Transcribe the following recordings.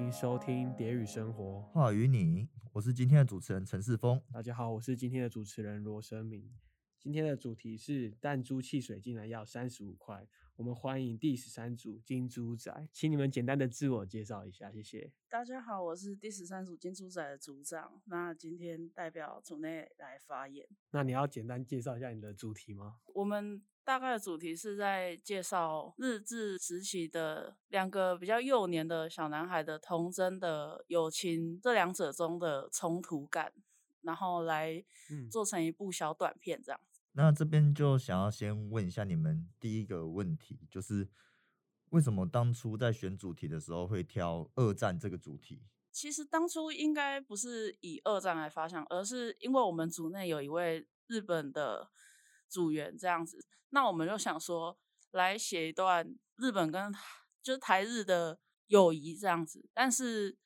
迎收听《蝶语生活》。话与你，我是今天的主持人陈世峰。大家好，我是今天的主持人罗生明。今天的主题是弹珠汽水竟然要三十五块。我们欢迎第十三组金猪仔，请你们简单的自我介绍一下，谢谢。大家好，我是第十三组金猪仔的组长。那今天代表组内来发言。那你要简单介绍一下你的主题吗？我们大概的主题是在介绍日治时期的两个比较幼年的小男孩的童真的友情，这两者中的冲突感，然后来做成一部小短片这样。那这边就想要先问一下你们第一个问题，就是为什么当初在选主题的时候会挑二战这个主题？其实当初应该不是以二战来发想，而是因为我们组内有一位日本的组员这样子，那我们就想说来写一段日本跟就是台日的友谊这样子，但是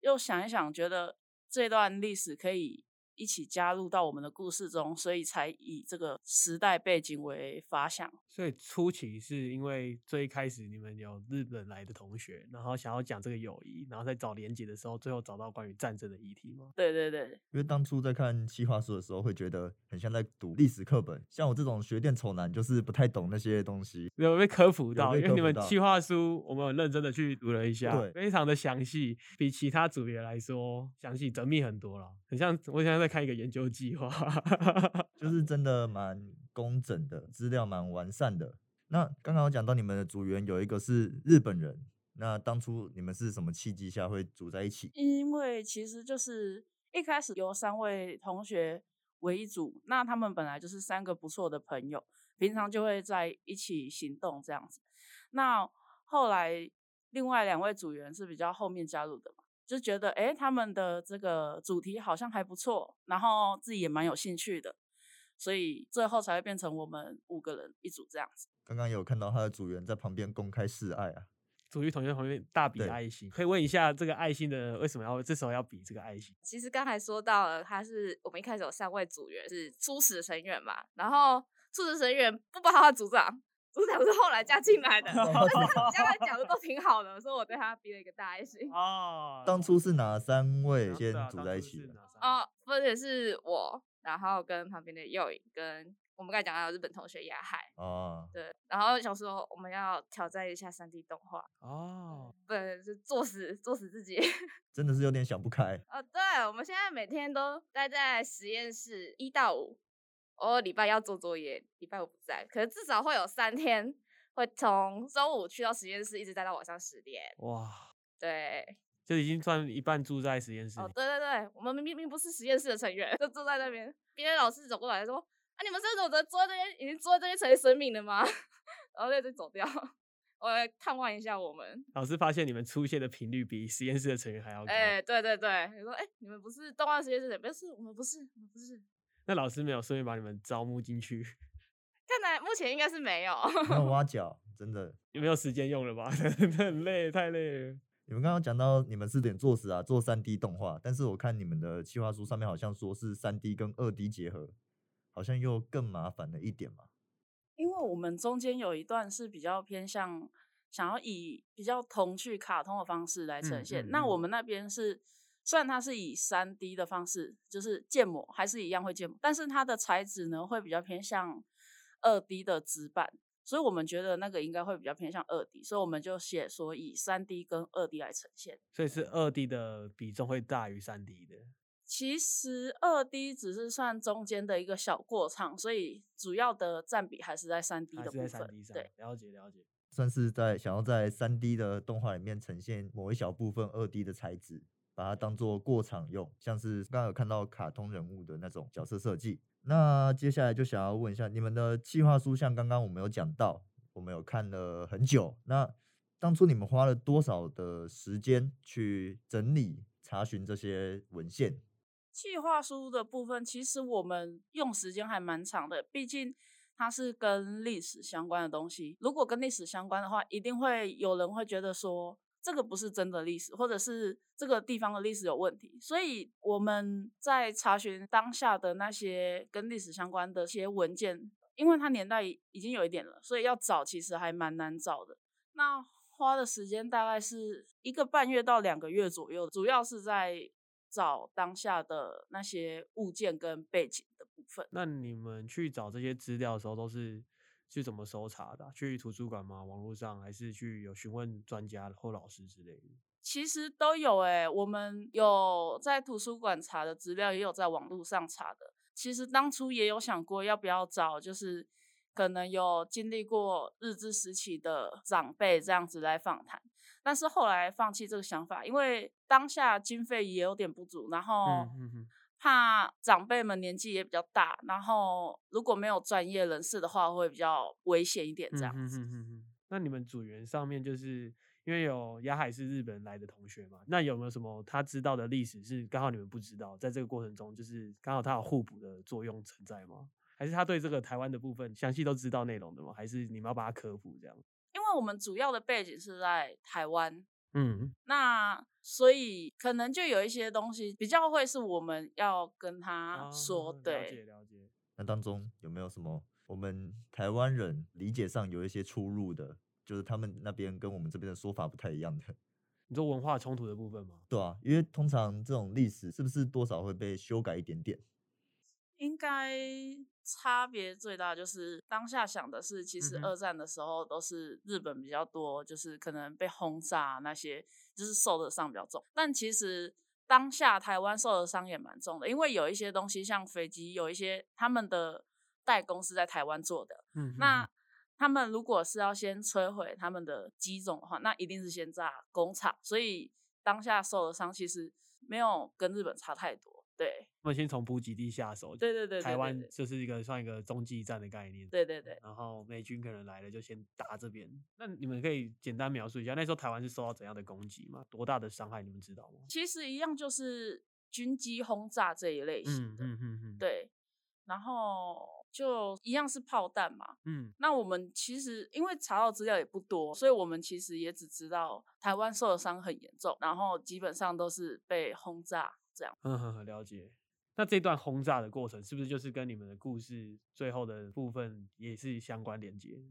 又想一想，觉得这段历史可以。一起加入到我们的故事中，所以才以这个时代背景为发想。所以初期是因为最开始你们有日本来的同学，然后想要讲这个友谊，然后在找连接的时候，最后找到关于战争的议题吗？对对对。因为当初在看企划书的时候，会觉得很像在读历史课本。像我这种学电丑男，就是不太懂那些东西。有被科普到，因为你们企划书我们很认真的去读了一下，对，非常的详细，比其他组别来说详细缜密很多了。很像我现在在在看一个研究计划，就是真的蛮工整的，资料蛮完善的。那刚刚我讲到你们的组员有一个是日本人，那当初你们是什么契机下会组在一起？因为其实就是一开始由三位同学为一组，那他们本来就是三个不错的朋友，平常就会在一起行动这样子。那后来另外两位组员是比较后面加入的嘛。就觉得哎，他们的这个主题好像还不错，然后自己也蛮有兴趣的，所以最后才会变成我们五个人一组这样子。刚刚有看到他的组员在旁边公开示爱啊，组员同学旁边大比爱心，可以问一下这个爱心的为什么要这时候要比这个爱心？其实刚才说到了，他是我们一开始有三位组员是初始成员嘛，然后初始成员不包括组长。组长是后来加进来的，但是将来讲的都挺好的，所以我对他比了一个大爱心。哦，当初是哪三位先组在一起的？哦，分别是我，然后跟旁边的佑影，跟我们刚才讲到日本同学亚海。哦，对，然后想说我们要挑战一下三 D 动画。哦，对，是作死，作死自己。真的是有点想不开。哦，对，我们现在每天都待在实验室一到五。我礼拜要做作业，礼拜五不在，可是至少会有三天会从中午去到实验室，一直待到晚上十点。哇，对，就已经算一半住在实验室。哦，对对对，我们明明不是实验室的成员，就住在那边。别的老师走过来说：“啊，你们是走着坐在这边，已经坐在这边成为生命了吗？” 然后就走掉。我来探望一下我们。老师发现你们出现的频率比实验室的成员还要高。哎，对对对，你说，哎，你们不是动画实验室的？不是，我们不是，我们不是。那老师没有顺便把你们招募进去？看来目前应该是没有。没有挖角，真的有没有时间用了吧？很累，太累了。你们刚刚讲到你们是点做事啊，做三 D 动画，但是我看你们的计划书上面好像说是三 D 跟二 D 结合，好像又更麻烦了一点嘛。因为我们中间有一段是比较偏向想要以比较童趣卡通的方式来呈现，那我们那边是。虽然它是以三 D 的方式，就是建模，还是一样会建模，但是它的材质呢会比较偏向二 D 的纸板，所以我们觉得那个应该会比较偏向二 D，所以我们就写说以三 D 跟二 D 来呈现。所以是二 D 的比重会大于三 D 的。其实二 D 只是算中间的一个小过场，所以主要的占比还是在三 D 的部分。对，了解了解。算是在想要在三 D 的动画里面呈现某一小部分二 D 的材质。把它当做过场用，像是刚刚有看到卡通人物的那种角色设计。那接下来就想要问一下，你们的计划书，像刚刚我们有讲到，我们有看了很久。那当初你们花了多少的时间去整理、查询这些文献？计划书的部分，其实我们用时间还蛮长的，毕竟它是跟历史相关的东西。如果跟历史相关的话，一定会有人会觉得说。这个不是真的历史，或者是这个地方的历史有问题，所以我们在查询当下的那些跟历史相关的一些文件，因为它年代已经有一点了，所以要找其实还蛮难找的。那花的时间大概是一个半月到两个月左右，主要是在找当下的那些物件跟背景的部分。那你们去找这些资料的时候，都是去怎么搜查的啊、去图书馆吗？网络上，还是去有询问专家或老师之类的？其实都有诶、我们有在图书馆查的资料，也有在网络上查的。其实当初也有想过要不要找，就是可能有经历过日治时期的长辈这样子来访谈，但是后来放弃这个想法，因为当下经费也有点不足，然后嗯嗯嗯，怕长辈们年纪也比较大，然后如果没有专业人士的话，会比较危险一点这样子。嗯哼哼哼哼那你们组员上面就是因为有雅海是日本人来的同学嘛，那有没有什么他知道的历史是刚好你们不知道，在这个过程中就是刚好他有互补的作用存在吗？还是他对这个台湾的部分详细都知道内容的吗？还是你们要把他科普这样？因为我们主要的背景是在台湾，嗯，那所以可能就有一些东西比较会是我们要跟他说，对了，解了解。那当中有没有什么我们台湾人理解上有一些出入的？就是他们那边跟我们这边的说法不太一样的，你说文化冲突的部分吗？对啊，因为通常这种历史是不是多少会被修改一点点？应该差别最大就是当下想的是，其实二战的时候都是日本比较多，就是可能被轰炸那些，就是受的伤比较重。但其实当下台湾受的伤也蛮重的，因为有一些东西像飞机，有一些他们的代工是在台湾做的，嗯那他们如果是要先摧毁他们的机种的话，那一定是先炸工厂，所以当下受的伤其实没有跟日本差太多。对，他们先从补给地下手，对对对对台湾就是一个算一个中继站的概念。对对对。然后美军可能来了就先打这边。那你们可以简单描述一下那时候台湾是受到怎样的攻击吗？多大的伤害你们知道吗？其实一样就是军机轰炸这一类型嗯的，嗯嗯嗯，，对，然后就一样是炮弹嘛。嗯那我们其实因为查到资料也不多，所以我们其实也只知道台湾受的伤很严重，然后基本上都是被轰炸这样。嗯哼哼，了解。那这段轰炸的过程是不是就是跟你们的故事最后的部分也是相关连接？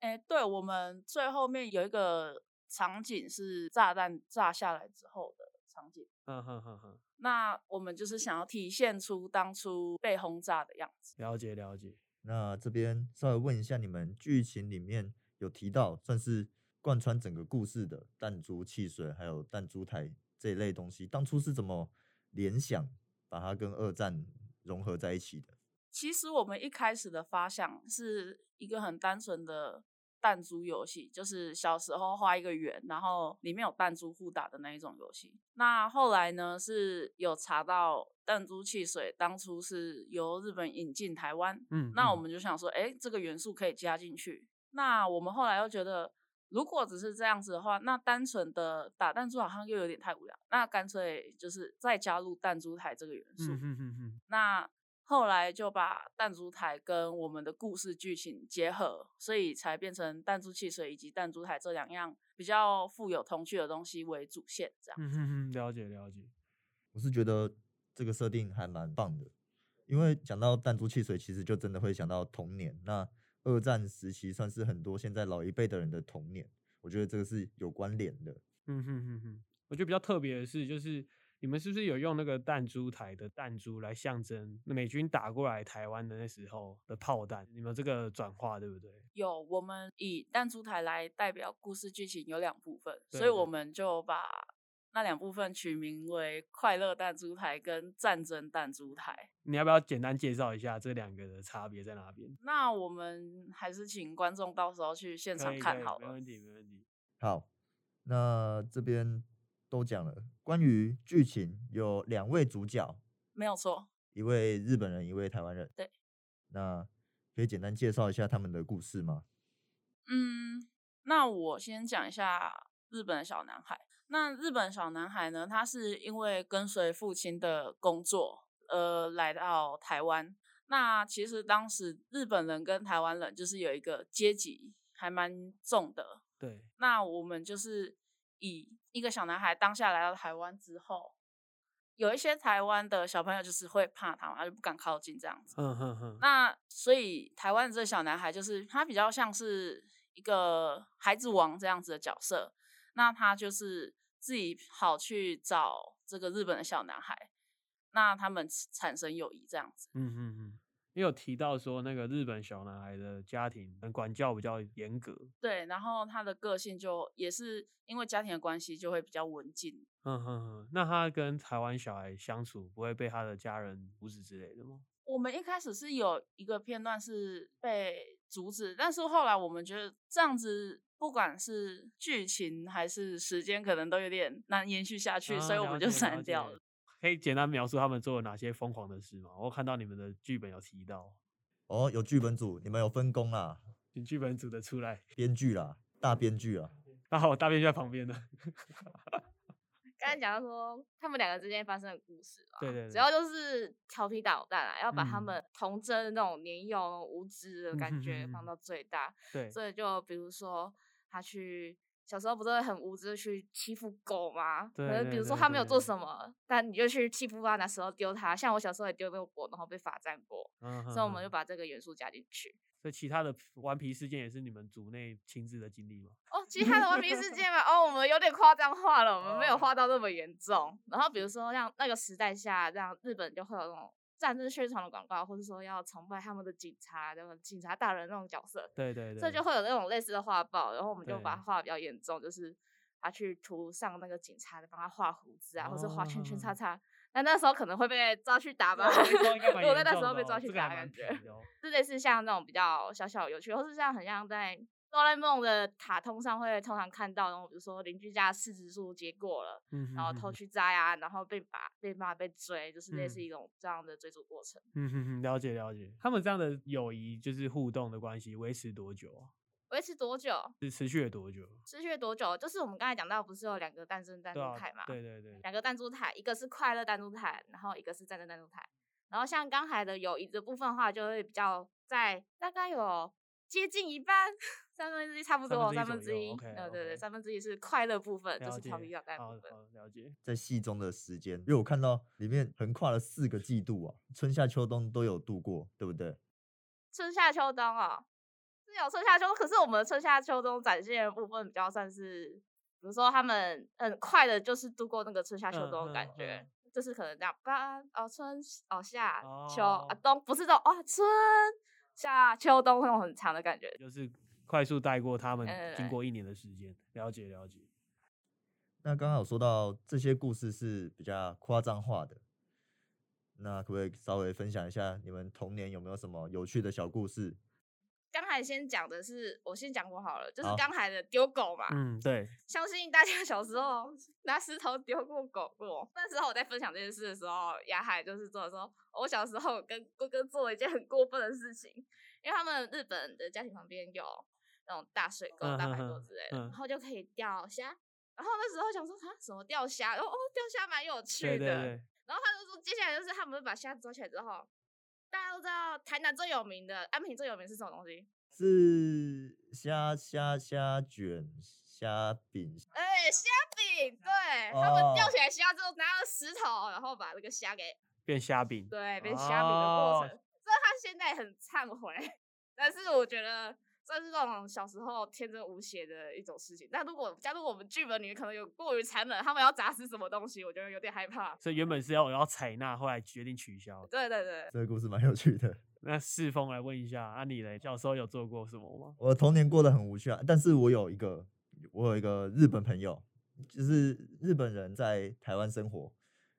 哎，对，我们最后面有一个场景是炸弹炸下来之后的场景。嗯哼哼哼，那我们就是想要体现出当初被轰炸的样子。了解了解。那这边稍微问一下，你们剧情里面有提到，算是贯穿整个故事的弹珠汽水还有弹珠台这一类东西，当初是怎么联想把它跟二战融合在一起的？其实我们一开始的发想是一个很单纯的弹珠游戏，就是小时候画一个圆，然后里面有弹珠互打的那一种游戏。那后来呢，是有查到弹珠汽水当初是由日本引进台湾，嗯，那我嗯们就想说，哎，这个元素可以加进去。那我们后来又觉得，如果只是这样子的话，那单纯的打弹珠好像又有点太无聊，那干脆就是再加入弹珠台这个元素。嗯哼哼哼，那后来就把弹珠台跟我们的故事剧情结合，所以才变成弹珠汽水以及弹珠台这两样比较富有童趣的东西为主线，这样。嗯哼哼，了解了解。我是觉得这个设定还蛮棒的，因为讲到弹珠汽水，其实就真的会想到童年。那二战时期算是很多现在老一辈的人的童年，我觉得这个是有关联的。嗯哼哼哼，我觉得比较特别的是，就是你们是不是有用那个弹珠台的弹珠来象征美军打过来台湾的那时候的炮弹？你们这个转化对不对？有我们以弹珠台来代表故事剧情有两部分，所以我们就把那两部分取名为“快乐弹珠台”跟“战争弹珠台你要不要简单介绍一下这两个的差别在哪边”。？那我们还是请观众到时候去现场看好了。没问题没问题。好，那这边都讲了，关于剧情有两位主角，没有错，一位日本人，一位台湾人。对，那可以简单介绍一下他们的故事吗？嗯，那我先讲一下日本的小男孩。那日本小男孩呢，他是因为跟随父亲的工作，呃，来到台湾。那其实当时日本人跟台湾人就是有一个阶级还蛮重的。对，那我们就是以一个小男孩当下来到台湾之后，有一些台湾的小朋友就是会怕他嘛，他就不敢靠近这样子。嗯哼哼，那所以台湾这个小男孩就是他比较像是一个孩子王这样子的角色，那他就是自己跑去找这个日本的小男孩，那他们产生友谊这样子。嗯嗯嗯，也有提到说那个日本小男孩的家庭管教比较严格。对，然后他的个性就也是因为家庭的关系，就会比较文静。嗯哼哼，那他跟台湾小孩相处不会被他的家人阻止之类的吗？我们一开始是有一个片段是被阻止，但是后来我们觉得这样子，不管是剧情还是时间，可能都有点难延续下去，啊所以我们就删掉了。可以简单描述他们做了哪些疯狂的事吗？我看到你们的剧本有提到，哦，有剧本组，你们有分工啦，请剧本组的出来。编剧啦，大编剧啊。那 好我大编剧在旁边呢。刚才讲到说他们两个之间发生的故事嘛，对对对主要就是调皮捣蛋啊，要把他嗯。们童真的那种年幼无知的感觉嗯。放到最大。对，所以就比如说他去小时候不是会很无知地去欺负狗吗？对可是比如说他没有做什么，但你就去欺负他，拿石头丢他。像我小时候也丢过狗，然后被罚站过，嗯所以我们就把这个元素加进去。所以其他的顽皮事件也是你们组内亲自的经历吗？哦，其他的顽皮事件嘛，哦，我们有点夸张化了，我们没有哦画到那么严重。然后比如说像那个时代下，这样日本就会有那种战争宣传的广告，或者说要崇拜他们的警察，那种警察大人那种角色，对对对，这就会有那种类似的画报，然后我们就把它画的比较严重，就是他去涂上那个警察的，帮他画胡子啊，或者画圈圈叉哦。叉。那那时候可能会被抓去打吧，对我在那时候被抓 去打，感觉皮的哦是类似像那种比较小小有趣，或是像很像在哆啦 A 梦的卡通上会通常看到然后，比如说邻居家柿子树结果了，嗯然后偷去摘啊，然后被打、被骂、被追，就是类似嗯一种这样的追逐过程。嗯哼哼，了解了解。他们这样的友谊就是互动的关系，维持多久啊？维持多久？是持续了多久？持续了多久？就是我们刚才讲到，不是有两个诞生弹珠台嘛？对对对，两个弹珠台，一个是快乐弹珠台，然后一个是战争弹珠台。然后像刚才的友谊的部分的话，就会比较在大概有接近一半，三分之一差不多，三三分之一呃，对对，三分之一是快乐部分，就。是调皮捣蛋部分。好了解。在戏中的时间，因为我看到里面横跨了四个季度啊，春夏秋冬都有度过，对不对？春夏秋冬哦，是有春夏秋冬，可是我们的春夏秋冬展现的部分比较算是，比如说他们很快的，就是度过那个春夏秋嗯冬的感嗯觉，嗯就是可能这样，吧哦春哦夏秋哦啊冬，不是这种哦春夏秋冬那种很长的感觉。就是快速带过他们嗯经过一年的时间，了解了解。那刚刚有说到这些故事是比较夸张化的，那可不可以稍微分享一下你们童年有没有什么有趣的小故事？刚才先讲的是，我先讲过好了，就是好刚才的丢狗嘛，嗯，对，相信大家小时候拿石头丢过狗过。那时候我在分享这件事的时候，雅海就是做的说，我小时候跟哥哥做了一件很过分的事情，因为他们日本的家庭旁边有那种大水沟、大排沟之类的，嗯然后就可以钓虾。然后那时候想说，啊，什么钓虾？然后哦，钓虾蛮有趣的。对对对，然后他就说，接下来就是他们会把虾抓起来之后，大家都知道台南最有名的安平最有名是什么东西？是虾虾虾卷、虾饼，哎，虾饼，对他们钓哦起来虾之后，拿了石头，然后把这个虾给变虾饼。对变虾饼的过程。哦虽然他现在很忏悔，但是我觉得算是这种小时候天真无邪的一种事情。但如果加入我们剧本里面，可能有过于残忍，他们要砸死什么东西，我觉得有点害怕。所以原本是要我要采纳，后来决定取消。对对对，这个故事蛮有趣的。那世峰来问一下，啊你嘞，小时候有做过什么吗？我童年过得很无趣啊，但是我有一个，我有一个日本朋友，就是日本人在台湾生活，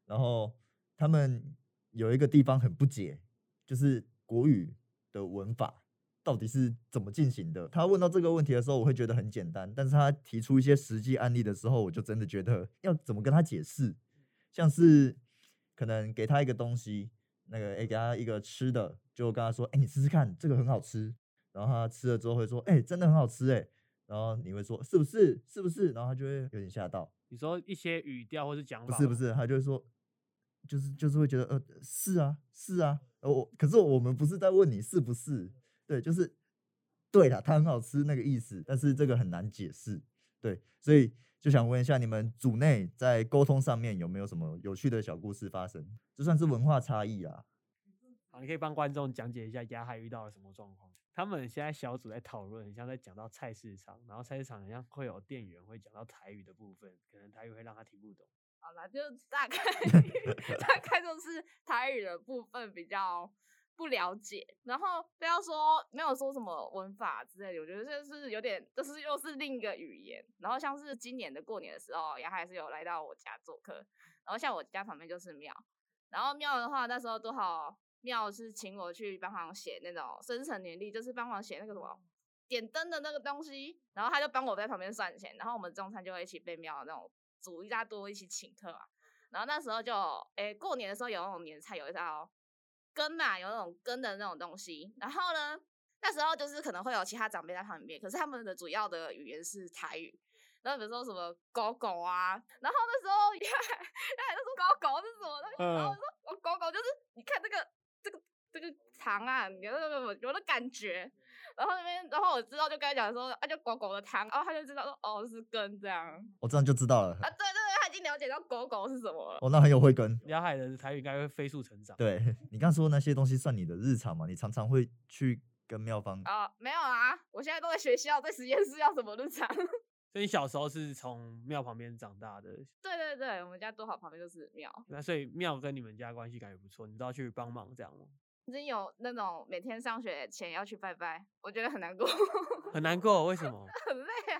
然后他们有一个地方很不解，就是国语的文法到底是怎么进行的。他问到这个问题的时候，我会觉得很简单，但是他提出一些实际案例的时候，我就真的觉得要怎么跟他解释，像是可能给他一个东西，那个诶、给他一个吃的，就跟他说，哎、你试试看，这个很好吃。然后他吃了之后会说，哎、真的很好吃哎。然后你会说是不是？是不是？然后他就会有点吓到。你说一些语调或是讲法？不是不是，他就会说，就是就是会觉得呃是啊是啊，呃我可是我们不是在问你是不是，对，就是对了，它很好吃那个意思，但是这个很难解释，对，所以就想问一下你们组内在沟通上面有没有什么有趣的小故事发生？这算是文化差异啊。好，你可以帮观众讲解一下亚海遇到了什么状况？他们现在小组在讨论，很像在讲到菜市场，然后菜市场好像会有店员会讲到台语的部分，可能台语会让他听不懂。好了，就大概 大概就是台语的部分比较不了解，然后不要说没有说什么文法之类的，我觉得这是有点，这是又是另一个语言。然后像是今年的过年的时候，也还是有来到我家做客，然后像我家旁边就是庙，然后庙的话那时候多好，庙是请我去帮忙写那种生辰年历，就是帮忙写那个什么。点灯的那个东西，然后他就帮我在旁边算钱，然后我们中餐就会一起被庙那种煮一大多一起请客啊。然后那时候就，诶，过年的时候有那种年菜，有一道羹嘛，有那种根的那种东西。然后呢，那时候就是可能会有其他长辈在旁边，可是他们的主要的语言是台语。然后比如说什么狗狗啊，然后那时候 呀，呀，就说狗狗是什么？然后我说我狗狗就是你看这个这个这个糖啊，有那个有的感觉。然后那边，然后我知道就跟他讲说，啊，就狗狗的汤，然后他就知道说，哦，是根这样。我这样就知道了。啊，对对对，他已经了解到狗狗是什么了。哦，那很有慧根。辽海的台语应该会飞速成长。对 你刚说那些东西算你的日常嘛？你常常会去跟妙方啊？没有啊，我现在都在学校，在实验室要什么日常。所以你小时候是从庙旁边长大的？对对对，我们家多好旁边就是庙。那所以庙跟你们家关系感觉不错，你都要去帮忙这样吗？已经有那种每天上学前要去拜拜，我觉得很难过。很难过，为什么？很累啊，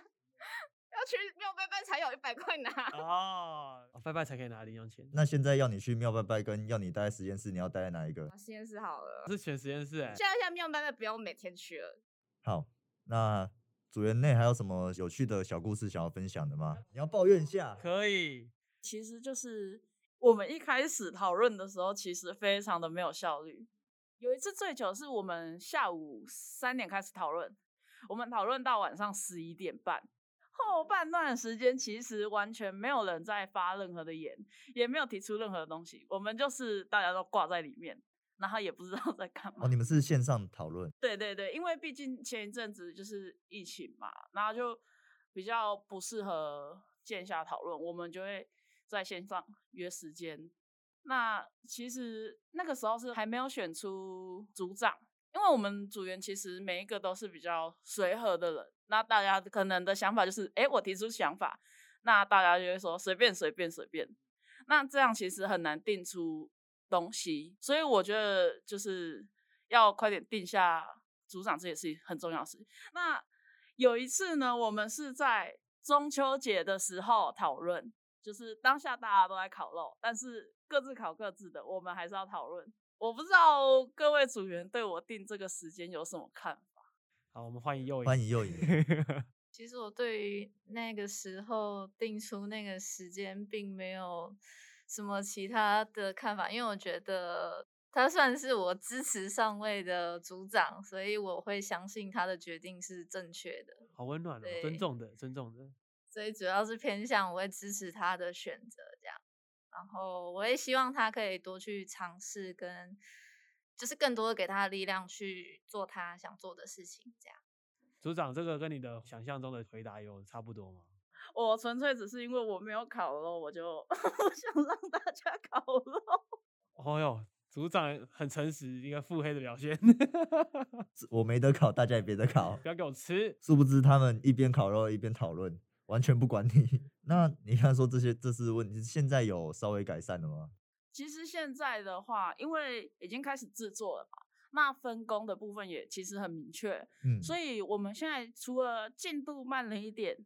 有一百块拿。哦，拜拜才可以拿零用钱。那现在要你去庙拜拜，跟要你待在实验室，你要待在哪一个？实验室好了。是选实验室哎。现在现在庙拜拜不用每天去了。好，那组员内还有什么有趣的小故事想要分享的吗？你要抱怨一下。可以。其实就是我们一开始讨论的时候，其实非常的没有效率。有一次最久是我们下午三点开始讨论，我们讨论到晚上十一点半，后半段时间其实完全没有人在发任何的言，也没有提出任何的东西，我们就是大家都挂在里面，然后也不知道 在干嘛。哦，你们是线上讨论？对对对，因为毕竟前一阵子就是疫情嘛，然后就比较不适合线下讨论，我们就会在线上约时间。那其实那个时候是还没有选出组长，因为我们组员其实每一个都是比较随和的人，那大家可能的想法就是，哎，我提出想法，那大家就会说随便随便随便，那这样其实很难定出东西，所以我觉得就是要快点定下组长，这也是很重要的事情。那有一次呢，我们是在中秋节的时候讨论。就是当下大家都在烤肉，但是各自烤各自的，我们还是要讨论。我不知道各位组员对我定这个时间有什么看。好，我们欢迎右欢迎右影。其实我对于那个时候定出那个时间，并没有什么其他的看法，因为我觉得他算是我支持上位的组长，所以我会相信他的决定是正确的。好温暖哦，尊重的，尊重的。所以主要是偏向我会支持他的选择这样，然后我也希望他可以多去尝试，跟就是更多的给他的力量去做他想做的事情这样。组长，这个跟你的想象中的回答有差不多吗？我纯粹只是因为我没有烤肉，我就 想让大家烤肉。哦哟，组长很诚实，一个腹黑的表现。我没得烤，大家也别得烤，不要给我吃。殊不知他们一边烤肉一边讨论。完全不管你，那你看说这些这是问题，现在有稍微改善了吗？其实现在的话，因为已经开始制作了嘛，那分工的部分也其实很明确，嗯，所以我们现在除了进度慢了一点，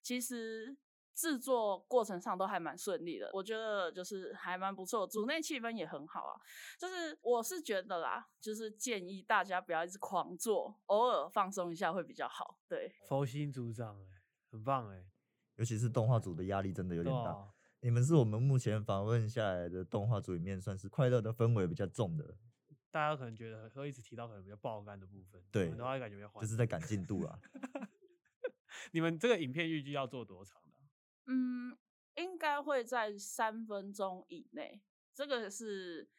其实制作过程上都还蛮顺利的，我觉得就是还蛮不错，组内气氛也很好啊。就是我是觉得啦，就是建议大家不要一直狂做，偶尔放松一下会比较好。对，佛心组长哎。很棒哎，尤其是动画组的压力真的有点大。你们是我们目前访问下来的动画组里面算是快乐的氛围比较重的。大家可能觉得会一直提到可能比较爆肝的部分，对，的话感觉比较就是在赶进度啊。你们这个影片预计要做多长的？嗯，应该会在三分钟以内。这个是。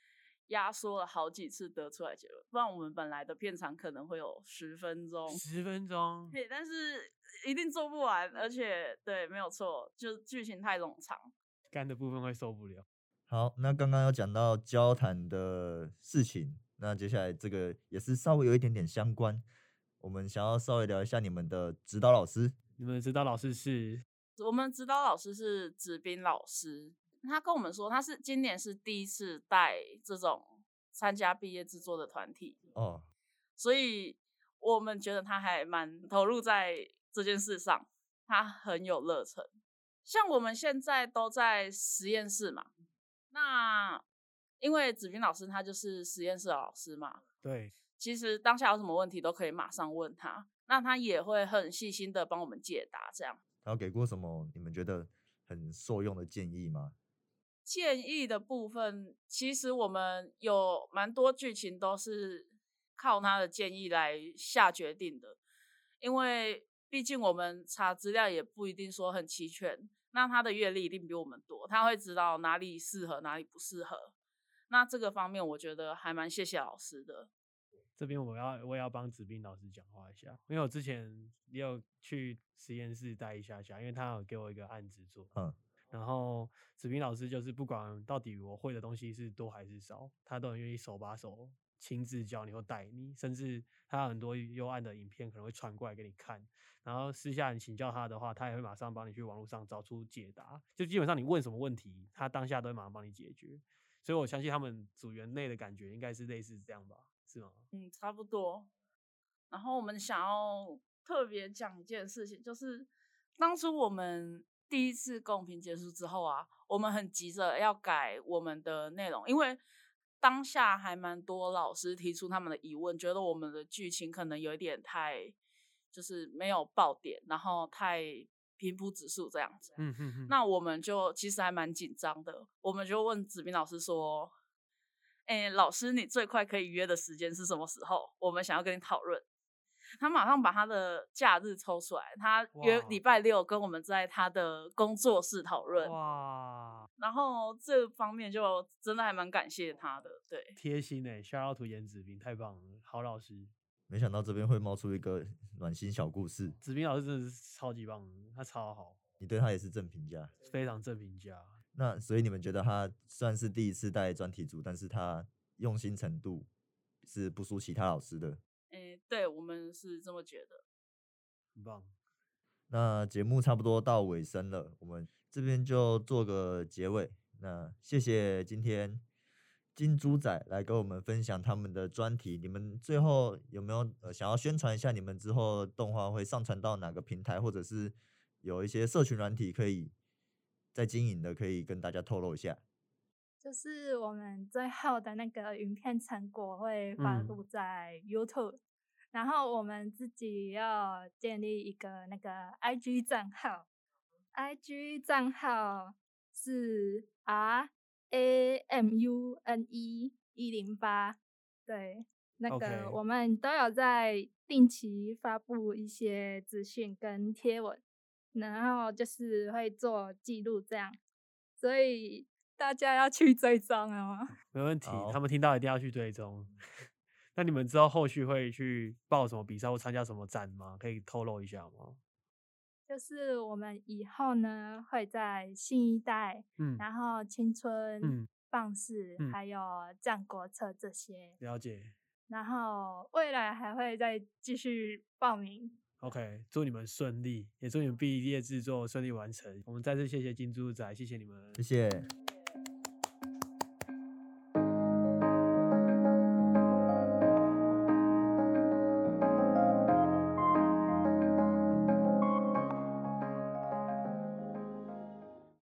压缩了好几次得出来结论，不然我们本来的片长可能会有十分钟，十分钟，对，但是一定做不完，而且对，没有错，就剧情太冗长，干的部分会受不了。好，那刚刚有讲到交谈的事情，那接下来这个也是稍微有一点点相关。我们想要稍微聊一下你们的指导老师。你们指导老师是我们指导老师是子斌老师，他跟我们说他是今年是第一次带这种参加毕业制作的团体，哦，所以我们觉得他还蛮投入在这件事上，他很有热忱。像我们现在都在实验室嘛，那因为子斌老师他就是实验室的老师嘛，对，其实当下有什么问题都可以马上问他，那他也会很细心的帮我们解答。这样他有给过什么你们觉得很受用的建议吗？建议的部分，其实我们有蛮多剧情都是靠他的建议来下决定的，因为毕竟我们查资料也不一定说很齐全，那他的阅历一定比我们多，他会知道哪里适合，哪里不适合。那这个方面，我觉得还蛮谢谢老师的。这边我要我也要帮子斌老师讲话一下，因为我之前也有去实验室待一下下，因为他有给我一个案子做，嗯，然后子斌老师就是不管到底我会的东西是多还是少，他都很愿意手把手亲自教你或带你，甚至他有很多幽暗的影片可能会传过来给你看，然后私下你请教他的话，他也会马上帮你去网络上找出解答，就基本上你问什么问题，他当下都会马上帮你解决，所以我相信他们组员内的感觉应该是类似这样吧，是吗？嗯，差不多。然后我们想要特别讲一件事情，就是当初我们第一次公评结束之后啊，我们很急着要改我们的内容，因为当下还蛮多老师提出他们的疑问，觉得我们的剧情可能有一点太就是没有爆点，然后太平铺直述这样子。嗯哼哼，那我们就其实还蛮紧张的，我们就问子斌老师说：“哎、老师，你最快可以约的时间是什么时候？我们想要跟你讨论。”他马上把他的假日抽出来，他约礼拜六跟我们在他的工作室讨论。哇，然后这方面就真的还蛮感谢他的，对。贴心哎、欸，shout out to 颜子斌，太棒了，好老师，没想到这边会冒出一个暖心小故事，子斌老师真的是超级棒，他超好，你对他也是正评价。非常正评价。那所以你们觉得他算是第一次带专题组，但是他用心程度是不输其他老师的。哎，对我们是这么觉得。很棒，那节目差不多到尾声了，我们这边就做个结尾。那谢谢今天金猪仔来跟我们分享他们的专题。你们最后有没有呃想要宣传一下你们之后动画会上传到哪个平台，或者是有一些社群软体可以在经营的，可以跟大家透露一下？就是我们最后的那个影片成果会发嗯布在 YouTube，、然后我们自己要建立一个那个 IG 账号，IG 账号是 R A M U N E 一零八，对，那个我们都有在定期发布一些资讯跟贴文，然后就是会做记录这样，所以大家要去追踪哦。没问题，他们听到一定要去追踪。那你们知道后续会去报什么比赛或参加什么展吗？可以透露一下吗？就是我们以后呢会在新一代，嗯，然后青春、嗯棒式，嗯还有战国策这些，了解。然后未来还会再继续报名。OK，祝你们顺利，也祝你们毕业制作顺利完成。我们再次谢谢金猪仔，谢谢你们，谢谢。